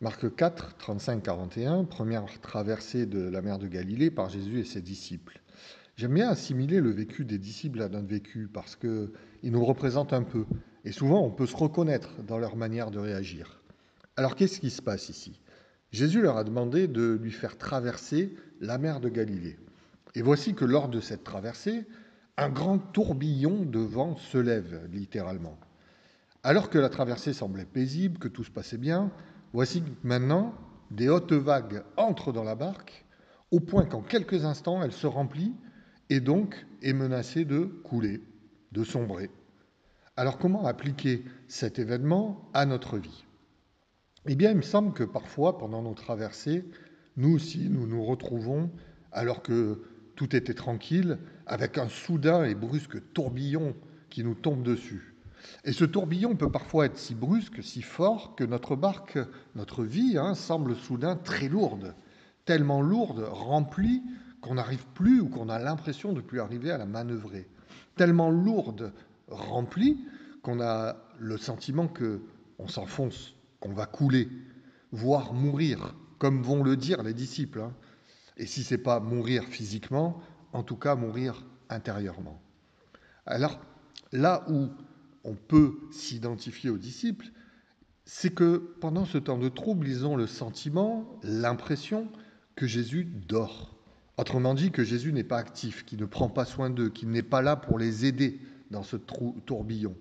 Marc 4, 35-41, première traversée de la mer de Galilée par Jésus et ses disciples. J'aime bien assimiler le vécu des disciples à notre vécu parce qu'il nous représente un peu. Et souvent, on peut se reconnaître dans leur manière de réagir. Alors, qu'est-ce qui se passe ici? Jésus leur a demandé de lui faire traverser la mer de Galilée. Et voici que lors de cette traversée, un grand tourbillon de vent se lève, littéralement. Alors que la traversée semblait paisible, que tout se passait bien, voici maintenant, des hautes vagues entrent dans la barque, au point qu'en quelques instants, elle se remplit et donc est menacée de couler, de sombrer. Alors comment appliquer cet événement à notre vie? Eh bien, il me semble que parfois, pendant nos traversées, nous aussi, nous nous retrouvons, alors que tout était tranquille, avec un soudain et brusque tourbillon qui nous tombe dessus. Et ce tourbillon peut parfois être si brusque, si fort, que notre barque, notre vie, hein, semble soudain très lourde, tellement lourde, remplie, qu'on n'arrive plus ou qu'on a l'impression de plus arriver à la manœuvrer. Tellement lourde, remplie, qu'on a le sentiment que on s'enfonce, qu'on va couler, voire mourir, comme vont le dire les disciples. Hein. Et si c'est pas mourir physiquement, en tout cas mourir intérieurement. Alors là où on peut s'identifier aux disciples, c'est que pendant ce temps de trouble, ils ont le sentiment, l'impression que Jésus dort. Autrement dit, que Jésus n'est pas actif, qu'il ne prend pas soin d'eux, qu'il n'est pas là pour les aider dans ce tourbillon.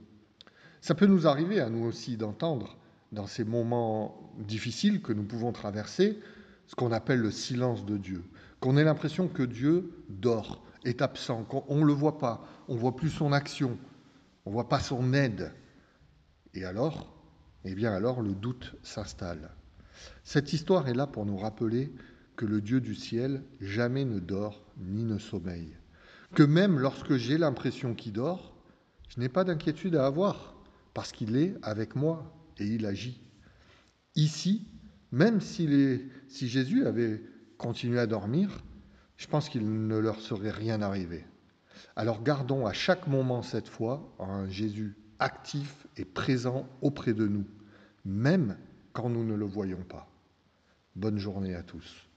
Ça peut nous arriver à nous aussi d'entendre, dans ces moments difficiles que nous pouvons traverser, ce qu'on appelle le silence de Dieu, qu'on ait l'impression que Dieu dort, est absent, qu'on ne le voit pas, on ne voit plus son action, on ne voit pas son aide. Et alors, eh bien alors le doute s'installe. Cette histoire est là pour nous rappeler que le Dieu du ciel jamais ne dort ni ne sommeille. Que même lorsque j'ai l'impression qu'il dort, je n'ai pas d'inquiétude à avoir, parce qu'il est avec moi et il agit. Ici, même si, si Jésus avait continué à dormir, je pense qu'il ne leur serait rien arrivé. Alors gardons à chaque moment cette foi un Jésus actif et présent auprès de nous, même quand nous ne le voyons pas. Bonne journée à tous.